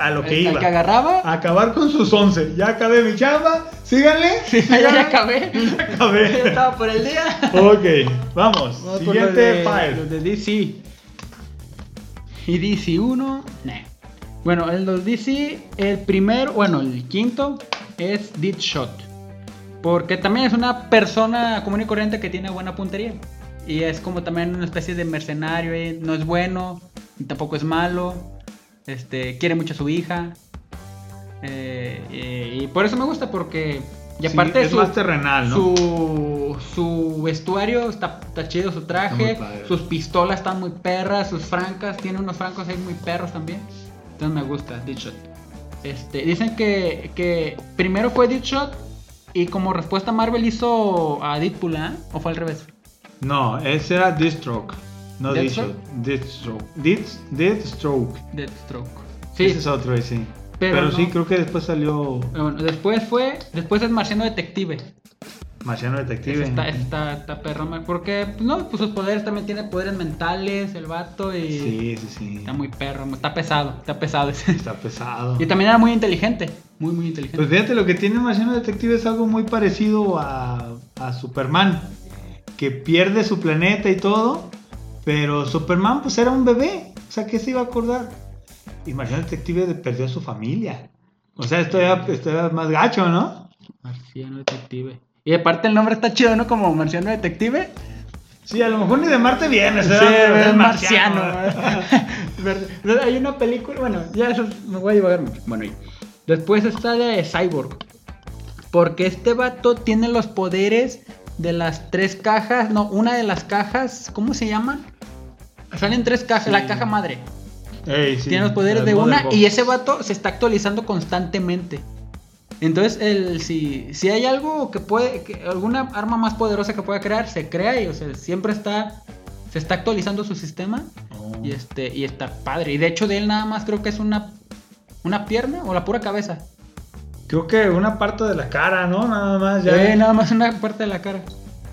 a lo que El- el iba. que agarraba. A acabar con sus 11. Ya acabé mi chamba, síganle. Sí, ya, síganle. ya acabé. Ya acabé. Ya estaba por el día. Ok, vamos. Vamos por Siguiente de, file. de DC. Y DC 1, nah. Bueno, el los DC, el primero, bueno, el quinto es Deadshot. Porque también es una persona común y corriente que tiene buena puntería. Y es como también una especie de mercenario, eh, no es bueno, tampoco es malo. Este, quiere mucho a su hija. Eh, eh, y por eso me gusta, porque. Y Sí, aparte es su- más terrenal, ¿no? Su, su vestuario está, está chido, su traje, sus pistolas están muy perras, sus francas, tiene unos francos ahí muy perros también. Entonces me gusta Deadshot. Este, dicen que, que primero fue Deadshot y como respuesta Marvel hizo a Deadpool, ¿ah? ¿O fue al revés? No, ese era Deathstroke. No ¿Deathstroke? Deathstroke. Deathstroke. Death- Deathstroke. Deathstroke. Sí, Ese es otro, sí. Pero Pero, no. sí, creo que después salió pero bueno, después fue, después es Marciano Detective. Marciano Detective. Está, está, está perro, porque pues, no, pues sus poderes también tiene poderes mentales, el vato, y Sí, sí, sí. está muy perro, está pesado, está pesado ese. Está pesado. Y también era muy inteligente, muy, muy inteligente. Pues fíjate, lo que tiene Marciano Detective es algo muy parecido a, a Superman. Que pierde su planeta y todo. Pero Superman, pues era un bebé. O sea, ¿qué se iba a acordar? Y Marciano Detective de- perdió a su familia. O sea, esto era, esto más gacho, ¿no? Marciano Detective. Y aparte el nombre está chido, ¿no? Como Marciano Detective. Sí, a lo mejor ni de Marte vienes. Sí, es marciano. Hay una película, bueno, ya eso me voy a mucho. Bueno, y después está de Cyborg. Porque este vato tiene los poderes de las tres cajas. No, una de las cajas, ¿cómo se llaman? Salen tres cajas, Sí. la caja madre. Ey, sí, tiene los poderes de una y ese vato se está actualizando constantemente. Entonces, el, si, si hay algo que puede, que alguna arma más poderosa que pueda crear, se crea y o sea, siempre está, se está actualizando su sistema Oh. y este y está padre. Y de hecho de él nada más creo que es una, una pierna o la pura cabeza. Creo que una parte de la cara, ¿no? Nada más. Ya. Eh, nada más una parte de la cara.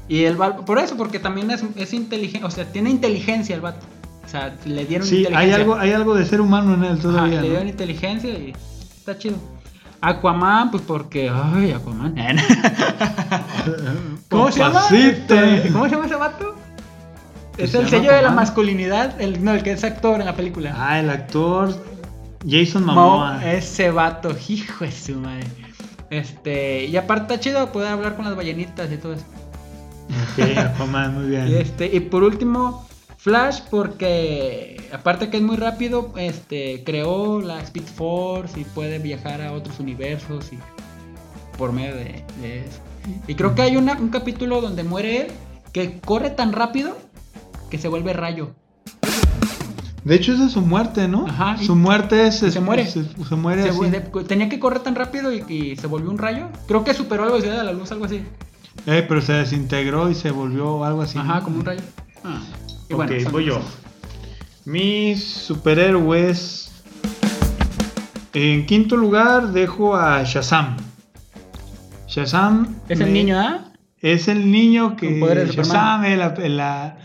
Y el por eso, porque también es, es inteligente, o sea, tiene inteligencia el vato. O sea, le dieron Sí, inteligencia. hay algo, hay algo de ser humano en él todavía. le ¿no? dieron inteligencia y está chido. Aquaman, pues porque. Ay, Aquaman. ¿Cómo se llama? ¿Cómo se llama ese vato? ¿Que Es el sello de la masculinidad, el, no, el que es actor en la película. Ah, el actor Jason Mo- Momoa. ese vato, hijo de su madre. Este, y aparte está chido poder hablar con las ballenitas y todo eso. Ok, Aquaman, muy bien. Y, este, y por último, Flash, porque aparte que es muy rápido, este, creó la Speed Force y puede viajar a otros universos y por medio de, de eso. Y creo que hay una- un capítulo donde muere él que corre tan rápido que se vuelve rayo. De hecho, esa es su muerte, ¿no? Ajá, Su muerte es. se muere. Se, se muere Se así. vuelve- tenía que correr tan rápido y, y se volvió un rayo. Creo que superó la velocidad de la luz, algo así. Eh, pero se desintegró y se volvió algo así. Ajá, como un rayo. Ah. Y Ok, bueno, voy yo. Mis superhéroes. En quinto lugar dejo a Shazam. Shazam. Es el niño, ¿ah? Es el niño que Shazam en la, en la,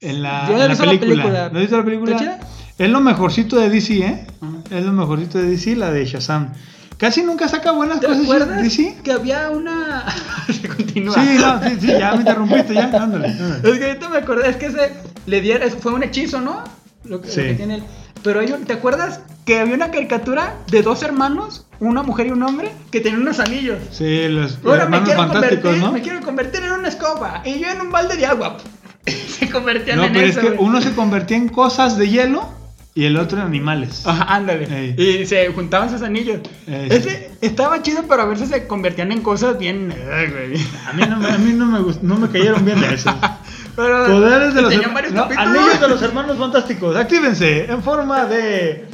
en la, Yo no he en la película. película. ¿No visto la película? Es lo mejorcito de DC, ¿eh? Es lo mejorcito de DC, la de Shazam. Casi nunca saca buenas ¿Te cosas acuerdas DC. que había una... Se continúa. Sí, no, sí, sí, ya me interrumpiste, ya, ándale. ándale. Es que ahorita me acordé, es que se le dieron, fue un hechizo, ¿no? Lo que, lo Sí. que tiene él. Pero hay un- ¿te acuerdas que había una caricatura de dos hermanos, una mujer y un hombre, que tenían unos anillos? Sí, los Ahora me hermanos fantásticos, convertir, ¿no? me quiero convertir en una escoba y yo en un balde de agua. se convertían No, en pero eso. es que güey. uno se convertía en cosas de hielo y el otro en animales. Ajá, ándale. Ey. Y se juntaban sus anillos. Ey, Ese estaba chido, pero a veces se convertían en cosas bien. ay, güey. A mí no me, a mí no me, gust- no me cayeron bien de eso. Pero Poderes de los tenían herma- varios no, capítulos. anillos de los hermanos fantásticos. Actívense en forma de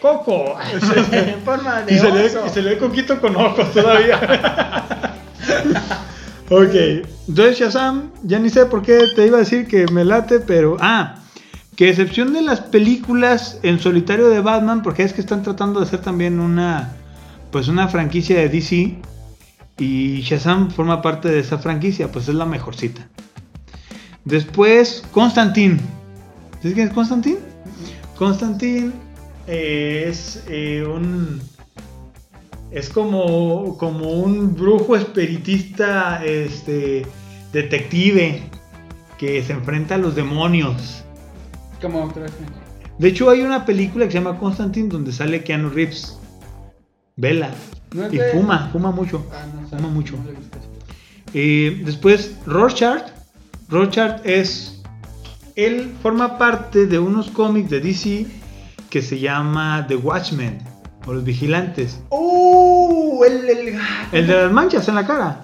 coco. en forma de y, se le, y se le ve coquito con ojos todavía. ok. Entonces Shazam, ya ni sé por qué te iba a decir que me late, pero... Ah, que excepción de las películas en solitario de Batman, porque es que están tratando de hacer también una... Pues una franquicia de DC. Y Shazam forma parte de esa franquicia, pues es la mejorcita. Después, Constantine. ¿Sabes quién es Constantine? Constantine eh, es eh, un. Es como, como un brujo espiritista, este, detective, que se enfrenta a los demonios. Como. De hecho, hay una película que se llama Constantine donde sale Keanu Reeves. Vela. ¿No es Y de- fuma, fuma mucho. Ah, no, Fuma mucho. no. Eh, después, Rorschach. Rorschach es. Él forma parte de unos cómics de DC que se llama The Watchmen o Los Vigilantes. ¡Uh! El, el, El de las manchas en la cara.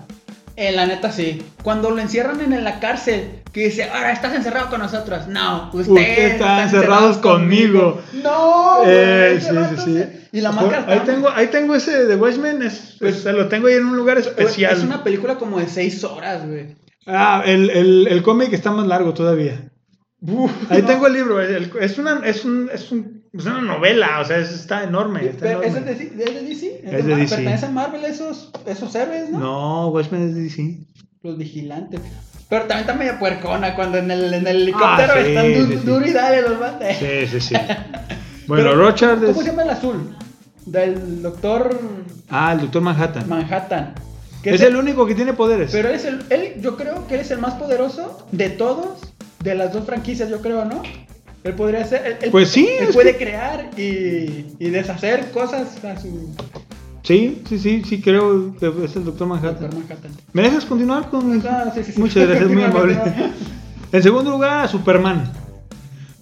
En la neta sí. Cuando lo encierran en la cárcel, que dice, ahora estás encerrado con nosotros. No, usted, Usted está encerrados conmigo. No, Eh, sí, sí, sí. Y la máscara Ahí tengo, ahí tengo ese de Watchmen. Es, Pues- pues, lo tengo ahí en un lugar especial. Es una película como de seis horas, güey. Ah, el, el, el cómic está más largo todavía. Ahí No. tengo el libro. el- es, una, es, un, es, un- es una novela, o sea, es- está enorme. está Pero, ¿Es de. DC? ¿Es de DC? Es de Mar- DC. ¿Pertenece a Marvel esos, esos héroes, no? No, Watchmen es de DC. Los vigilantes. Pero también está media puercona cuando en el, en el helicóptero Ah, sí, están du- sí, sí. duro y dale los mates. Sí, sí, sí. Bueno, Rochard ¿Cómo es. se llama el azul? Del doctor Ah, el Doctor Manhattan. Manhattan. Es el único que tiene poderes. Pero él es el, él, yo creo que él es el más poderoso de todos, de las dos franquicias, yo creo, ¿no? Él podría ser. él- él- Pues sí, Él puede crear y, y deshacer cosas a su Sí, sí, sí, sí, creo que es el Doctor Manhattan. doctor Manhattan. ¿Me dejas continuar con el- Ah, sí, sí, sí. Muchas gracias, muy amable. En segundo lugar, Superman.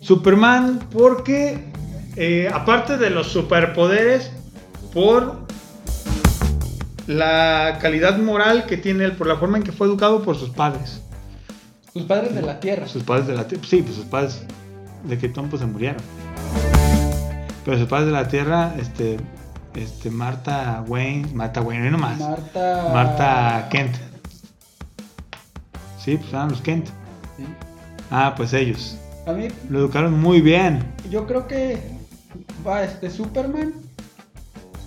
Superman porque, eh, aparte de los superpoderes, por la calidad moral que tiene él, por la forma en que fue educado por sus padres. Sus padres de la tierra. Sus padres de la Tierra, sí, pues sus padres de Krypton pues se murieron. Pero sus padres de la Tierra, este, este, Marta Wayne, Marta Wayne, no nomás. Marta. Marta Kent. Sí, pues eran los Kent. Sí. Ah, pues ellos. A mí, Lo educaron muy bien. yo creo que. Va, este Superman.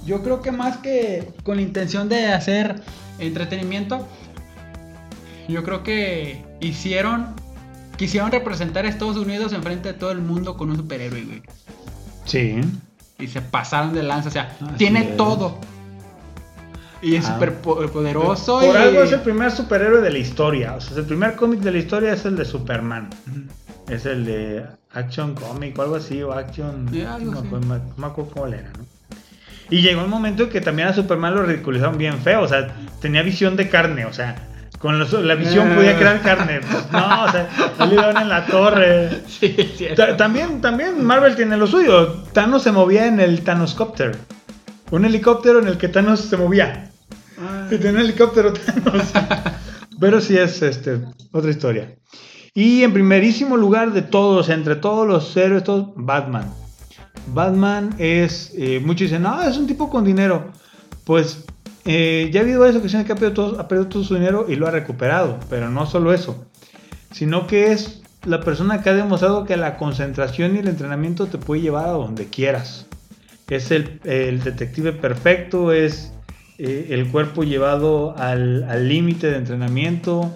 Yo creo que más que con la intención de hacer entretenimiento, yo creo que hicieron, quisieron representar a Estados Unidos enfrente de todo el mundo con un superhéroe, güey. Sí. Y se pasaron de lanza, o sea, Así tiene es. todo. Y es Ah. súper po- poderoso. Por y... algo es el primer superhéroe de la historia. O sea, el primer cómic de la historia es el de Superman. Es el de Action Comic o algo así, o Action. Sí, algo no, así. me acuerdo- no me acuerdo cómo era, ¿no? Y llegó un momento en que también a Superman lo ridiculizaron bien feo. O sea, tenía visión de carne. O sea, con los- la visión Ah. podía crear carne. Pues, no, o sea, le en la torre. Sí, También, también Marvel tiene lo suyo. Thanos se movía en el Thanoscopter. Un helicóptero en el que Thanos se movía. Ah. Y tiene un helicóptero Thanos. Pero sí es este, otra historia. Y en primerísimo lugar de todos, entre todos los héroes, todos, Batman. Batman es, eh, muchos dicen, no, es un tipo con dinero. Pues eh, ya ha habido varias ocasiones que ha perdido, todo, ha perdido todo su dinero y lo ha recuperado. Pero no solo eso, sino que es la persona que ha demostrado que la concentración y el entrenamiento te puede llevar a donde quieras. Es el, detective perfecto, es eh, el cuerpo llevado al límite de entrenamiento,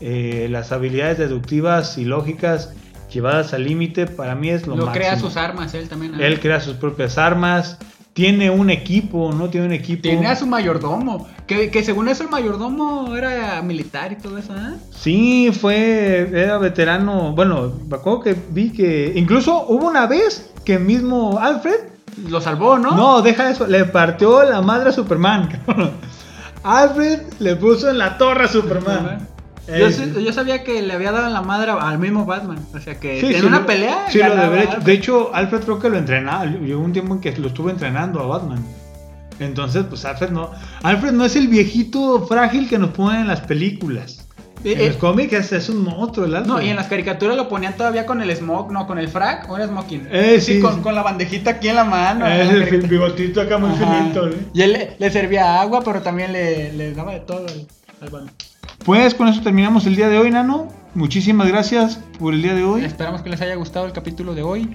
las habilidades deductivas y lógicas llevadas al límite, para mí es lo, Lo máximo. crea sus armas él también. ¿no? Él crea sus propias armas, tiene un equipo, ¿no? Tiene un equipo. Tiene a su mayordomo. Que, que según eso el mayordomo era militar y todo eso, ¿eh? Sí, fue, era veterano. Bueno, me acuerdo que vi que incluso hubo una vez que mismo Alfred, Lo salvó, ¿no? no, deja eso, le partió la madre a Superman. Alfred le puso en la torre a Superman. Yo, Eh, sabía que le había dado la madre al mismo Batman. O sea que sí, en sí, una lo- pelea. Sí, lo de, de hecho, Alfred creo que lo entrenaba. Llegó un tiempo en que lo estuvo entrenando a Batman. Entonces, pues Alfred no. Alfred no es el viejito frágil que nos ponen en las películas. Eh, en eh, los cómics es, es un monstruo el Alfred. No, y en las caricaturas lo ponían todavía con el smoke, no, con el frac o era smoking. Eh, sí, con, sí. con la bandejita aquí en la mano. La el caricatura. bigotito acá muy finito. ¿eh? Y él le, le servía agua, pero también le, le daba de todo al, al Batman. Pues con eso terminamos el día de hoy, Nano. Muchísimas gracias por el día de hoy. Esperamos que les haya gustado el capítulo de hoy.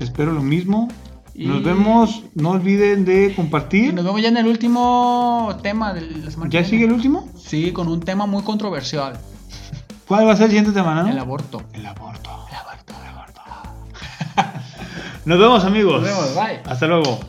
Espero lo mismo. Y- Nos vemos. No olviden de Y compartir. nos vemos ya en el último tema de la semana. ¿Ya sigue el último? Sí, con un tema muy controversial. ¿Cuál va a ser el siguiente semana? no? El aborto. El aborto. El aborto, el aborto. Nos vemos amigos. Nos vemos, bye. Hasta luego.